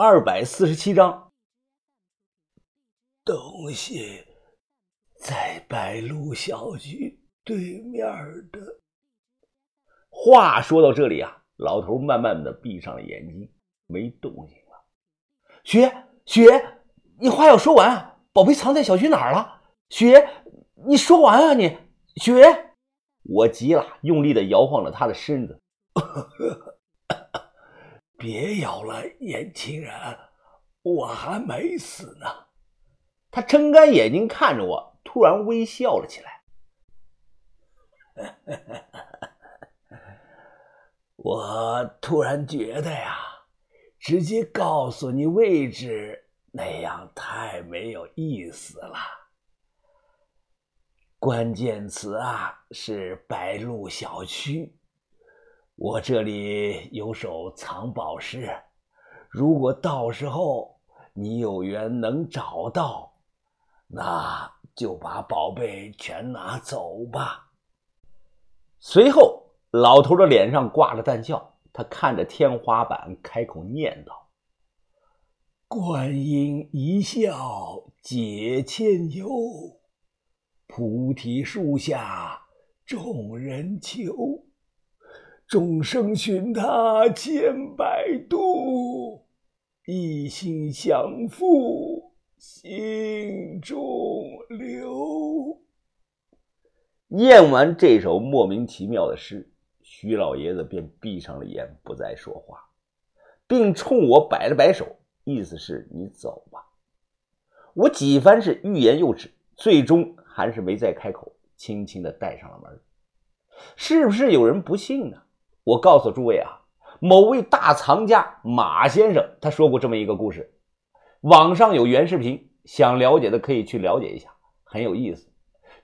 二百四十七章。东西在白鹿小区对面的。话说到这里啊，老头慢慢的闭上了眼睛，没动静了。雪雪，你话要说完啊！宝贝藏在小区哪儿了？雪，你说完啊！你雪，我急了，用力的摇晃着他的身子。别咬了，年轻人，我还没死呢。他睁开眼睛看着我，突然微笑了起来。我突然觉得呀，直接告诉你位置那样太没有意思了。关键词啊是白鹿小区。我这里有首藏宝诗，如果到时候你有缘能找到，那就把宝贝全拿走吧。随后，老头的脸上挂着淡笑，他看着天花板，开口念道：“观音一笑解千忧，菩提树下众人求。”众生寻他千百度，一心向复心中留。念完这首莫名其妙的诗，徐老爷子便闭上了眼，不再说话，并冲我摆了摆手，意思是你走吧。我几番是欲言又止，最终还是没再开口，轻轻的带上了门。是不是有人不信呢？我告诉诸位啊，某位大藏家马先生他说过这么一个故事，网上有原视频，想了解的可以去了解一下，很有意思。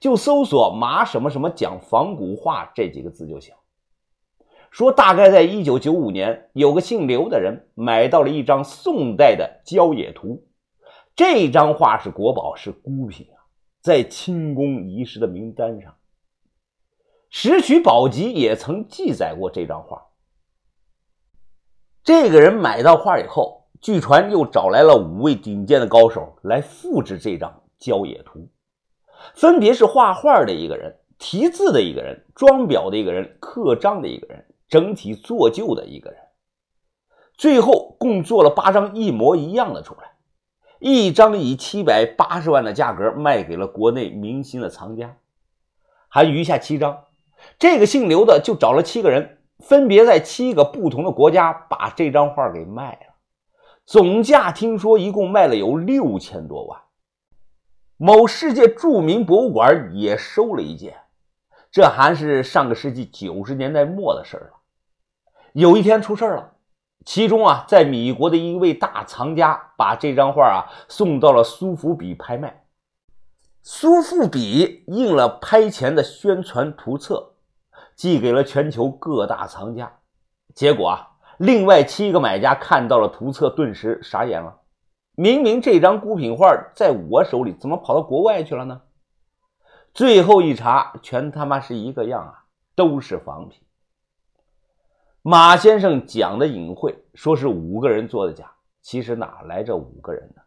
就搜索“马什么什么讲仿古话”这几个字就行。说大概在一九九五年，有个姓刘的人买到了一张宋代的《郊野图》，这张画是国宝，是孤品啊，在清宫遗失的名单上。《石渠宝笈》也曾记载过这张画。这个人买到画以后，据传又找来了五位顶尖的高手来复制这张《郊野图》，分别是画画的一个人、题字的一个人、装裱的一个人、刻章的一个人、整体做旧的一个人。最后共做了八张一模一样的出来，一张以七百八十万的价格卖给了国内明星的藏家，还余下七张。这个姓刘的就找了七个人，分别在七个不同的国家把这张画给卖了，总价听说一共卖了有六千多万。某世界著名博物馆也收了一件，这还是上个世纪九十年代末的事了。有一天出事了，其中啊，在米国的一位大藏家把这张画啊送到了苏富比拍卖，苏富比印了拍前的宣传图册。寄给了全球各大藏家，结果啊，另外七个买家看到了图册，顿时傻眼了。明明这张孤品画在我手里，怎么跑到国外去了呢？最后一查，全他妈是一个样啊，都是仿品。马先生讲的隐晦，说是五个人做的假，其实哪来这五个人呢？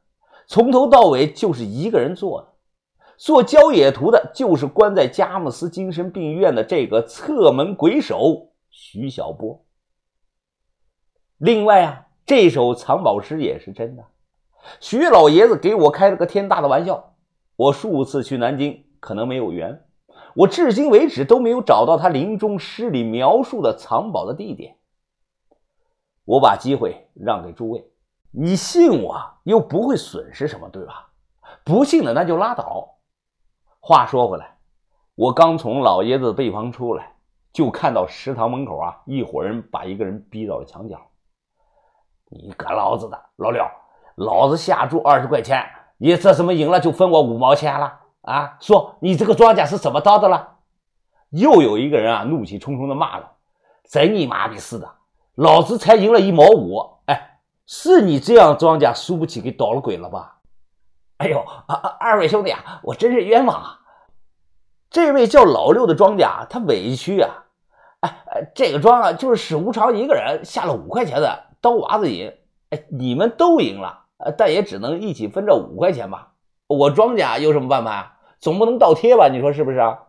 从头到尾就是一个人做的。做郊野图的，就是关在佳木斯精神病院的这个侧门鬼手徐小波。另外啊，这首藏宝诗也是真的。徐老爷子给我开了个天大的玩笑。我数次去南京，可能没有缘，我至今为止都没有找到他临终诗里描述的藏宝的地点。我把机会让给诸位，你信我又不会损失什么，对吧？不信的那就拉倒。话说回来，我刚从老爷子的背房出来，就看到食堂门口啊，一伙人把一个人逼到了墙角。你个老子的老六，老子下注二十块钱，你这怎么赢了就分我五毛钱了啊？说你这个庄稼是怎么到的了？又有一个人啊，怒气冲冲的骂了：“真你妈逼似的，老子才赢了一毛五，哎，是你这样庄稼输不起，给捣了鬼了吧？”哎呦，二位兄弟啊，我真是冤枉啊！这位叫老六的庄家，他委屈啊！哎，这个庄啊，就是史无常一个人下了五块钱的刀娃子瘾，哎，你们都赢了，但也只能一起分这五块钱吧。我庄家有什么办法呀？总不能倒贴吧？你说是不是啊？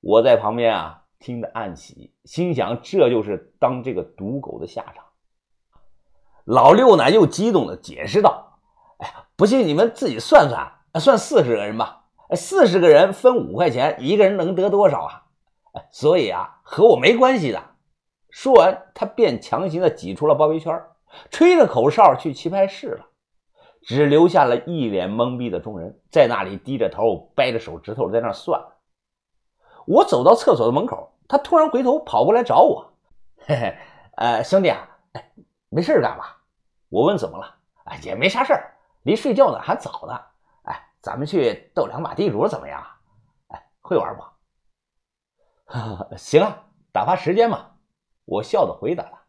我在旁边啊，听得暗喜，心想这就是当这个赌狗的下场。老六呢，又激动的解释道：“，不信你们自己算算，算四十个人吧。四十个人分五块钱，一个人能得多少啊？所以啊，和我没关系的。”说完，他便强行的挤出了包围圈，吹着口哨去棋牌室了，只留下了一脸懵逼的众人在那里低着头，掰着手指头在那算。我走到厕所的门口，他突然回头跑过来找我：“嘿嘿，呃，兄弟啊，没事干吧？”我问：“怎么了？”“哎，也没啥事儿，离睡觉呢还早呢。哎，咱们去斗两把地主怎么样？哎，会玩不？”“ 行啊，打发时间嘛。”我笑着回答他。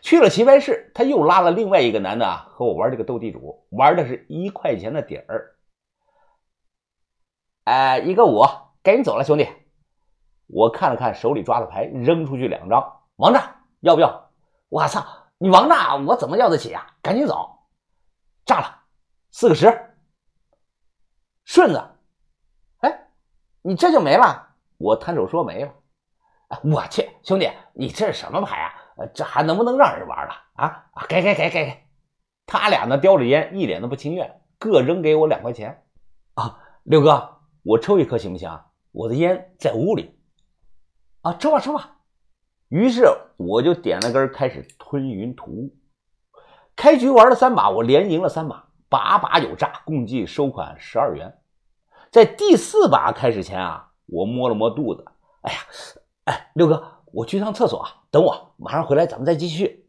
去了棋牌室，他又拉了另外一个男的啊和我玩这个斗地主，玩的是一块钱的底儿。哎，一个五，赶紧走了，兄弟。我看了看手里抓的牌，扔出去两张。王炸，要不要？我操，你王炸，我怎么要得起啊？赶紧走！炸了，四个十。顺子，哎，你这就没了？我摊手说没了。我去，兄弟，你这是什么牌啊？这还能不能让人玩了啊？给给给给给！他俩呢，叼着烟，一脸的不情愿，各扔给我两块钱。啊，六哥，我抽一颗行不行？我的烟在屋里。啊，抽吧抽吧。于是我就点了根，开始吞云吐雾。开局玩了三把，我连赢了三把，把把有炸，共计收款十二元。在第四把开始前啊，我摸了摸肚子，哎呀，哎，六哥，我去趟厕所啊，等我，马上回来，咱们再继续。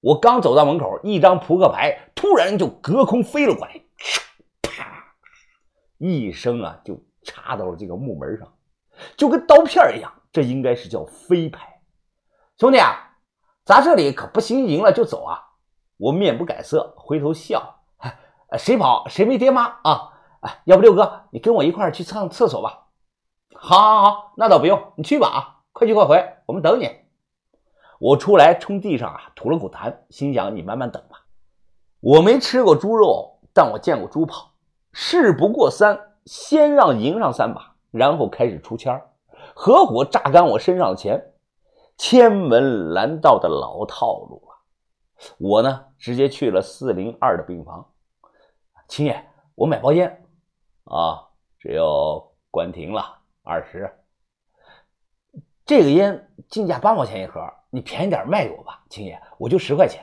我刚走到门口，一张扑克牌突然就隔空飞了过来，啪，一声啊，就插到了这个木门上，就跟刀片一样。这应该是叫飞牌，兄弟啊，咱这里可不行，赢了就走啊！我面不改色，回头笑，谁跑谁没爹妈啊！哎，要不六哥，你跟我一块去上厕所吧？好，好，好，那倒不用，你去吧啊！快去快回，我们等你。我出来冲地上啊吐了口痰，心想你慢慢等吧。我没吃过猪肉，但我见过猪跑。事不过三，先让赢上三把，然后开始出签儿。合伙榨干我身上的钱，千门拦道的老套路啊！我呢，直接去了四零二的病房。秦爷，我买包烟啊，只有关停了二十。这个烟进价八毛钱一盒，你便宜点卖给我吧，秦爷，我就十块钱。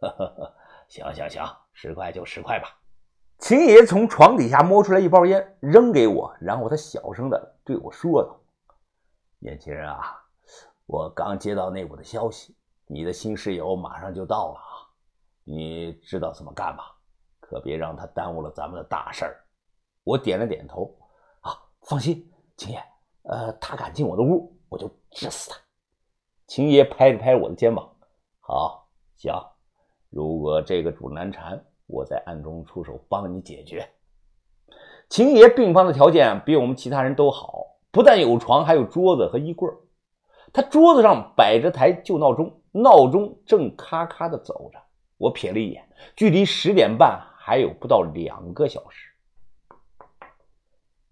呵呵呵行行行，十块就十块吧。秦爷从床底下摸出来一包烟，扔给我，然后他小声的对我说道。年轻人啊，我刚接到内部的消息，你的新室友马上就到了啊！你知道怎么干吧？可别让他耽误了咱们的大事儿。我点了点头，啊，放心，秦爷，呃，他敢进我的屋，我就治死他。秦爷拍了拍我的肩膀，好，行，如果这个主难缠，我在暗中出手帮你解决。秦爷病房的条件比我们其他人都好。不但有床，还有桌子和衣柜。他桌子上摆着台旧闹钟，闹钟正咔咔的走着。我瞥了一眼，距离十点半还有不到两个小时。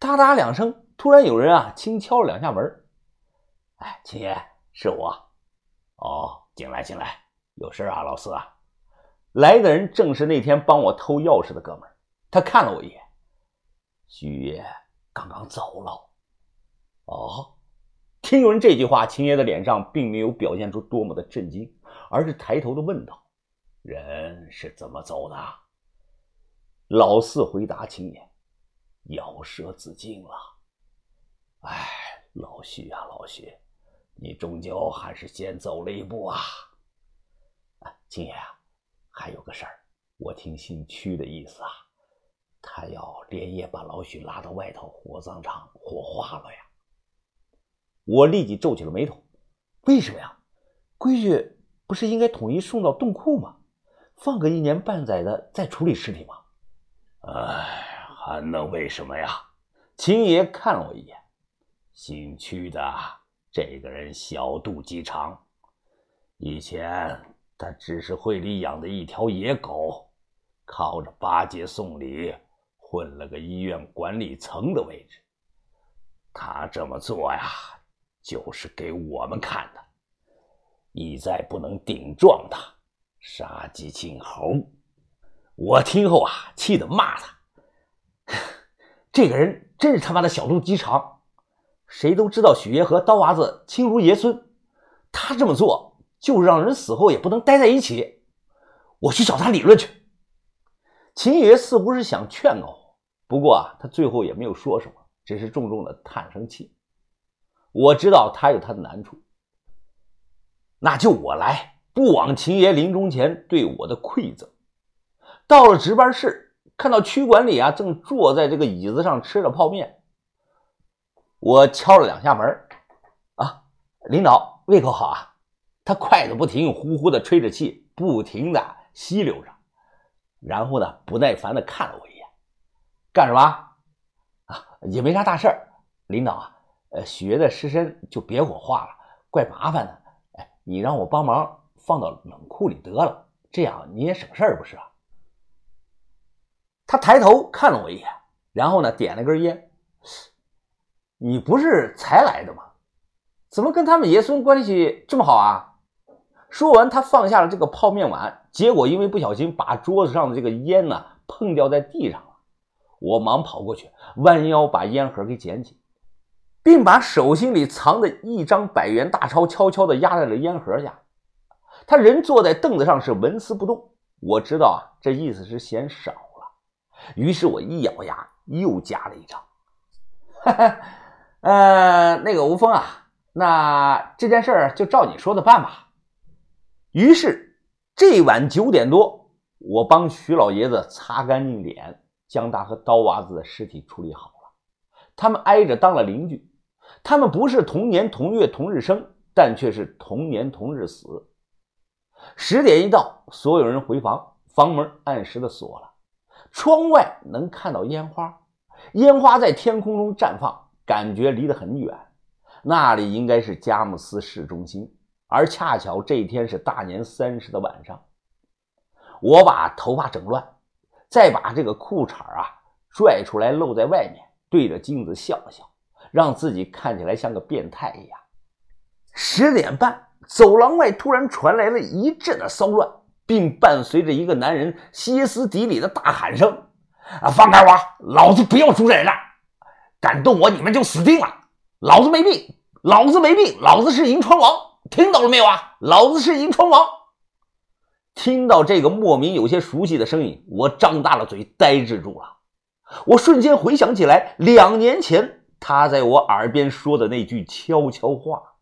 哒哒两声，突然有人啊轻敲了两下门。哎，秦爷，是我。哦，进来，进来，有事啊，老四啊。来的人正是那天帮我偷钥匙的哥们。他看了我一眼，徐爷刚刚走了。哦，听闻这句话，秦爷的脸上并没有表现出多么的震惊，而是抬头的问道：“人是怎么走的？”老四回答青爷：“咬舌自尽了。”哎，老徐啊，老徐，你终究还是先走了一步啊！哎，秦爷啊，还有个事儿，我听姓屈的意思啊，他要连夜把老许拉到外头火葬场火化了呀。我立即皱起了眉头，为什么呀？规矩不是应该统一送到洞库吗？放个一年半载的再处理尸体吗？哎，还能为什么呀？秦爷看了我一眼，姓屈的这个人小肚鸡肠，以前他只是会里养的一条野狗，靠着巴结送礼混了个医院管理层的位置。他这么做呀，就是给我们看的，意在不能顶撞他，杀鸡儆猴。我听后啊，气得骂他：“ 这个人真是他妈的小肚鸡肠！谁都知道许爷和刀娃子亲如爷孙，他这么做就是让人死后也不能待在一起。我去找他理论去。”秦爷似乎是想劝告我，不过啊，他最后也没有说什么。只是重重的叹声气。我知道他有他的难处，那就我来，不枉秦爷临终前对我的馈赠。到了值班室，看到区管理啊正坐在这个椅子上吃着泡面，我敲了两下门啊，领导胃口好啊。他筷子不停，呼呼的吹着气，不停的吸溜着，然后呢，不耐烦的看了我一眼，干什么？啊也没啥大事儿，领导啊，呃，许爷的尸身就别火化了，怪麻烦的。哎，你让我帮忙放到冷库里得了，这样你也省事儿不是啊？他抬头看了我一眼，然后呢，点了根烟。你不是才来的吗？怎么跟他们爷孙关系这么好啊？说完，他放下了这个泡面碗，结果因为不小心把桌子上的这个烟呢碰掉在地上了。我忙跑过去，弯腰把烟盒给捡起，并把手心里藏的一张百元大钞悄悄地压在了烟盒下。他人坐在凳子上是纹丝不动，我知道啊，这意思是嫌少。于是我一咬牙，又加了一张。哈哈，呃，那个吴峰啊，那这件事儿就照你说的办吧。于是这晚九点多，我帮徐老爷子擦干净脸。将他和刀娃子的尸体处理好了，他们挨着当了邻居。他们不是同年同月同日生，但却是同年同日死。十点一到，所有人回房，房门按时的锁了。窗外能看到烟花，烟花在天空中绽放，感觉离得很远。那里应该是佳木斯市中心，而恰巧这一天是大年三十的晚上。我把头发整乱。再把这个裤衩啊拽出来露在外面，对着镜子笑了笑，让自己看起来像个变态一样。十点半，走廊外突然传来了一阵的骚乱，并伴随着一个男人歇斯底里的大喊声：“啊，放开我！老子不要主人了！敢动我，你们就死定了！老子没病，老子没病，老子是银川王，听到了没有啊？老子是银川王！”听到这个莫名有些熟悉的声音，我张大了嘴，呆滞住了。我瞬间回想起来，两年前他在我耳边说的那句悄悄话。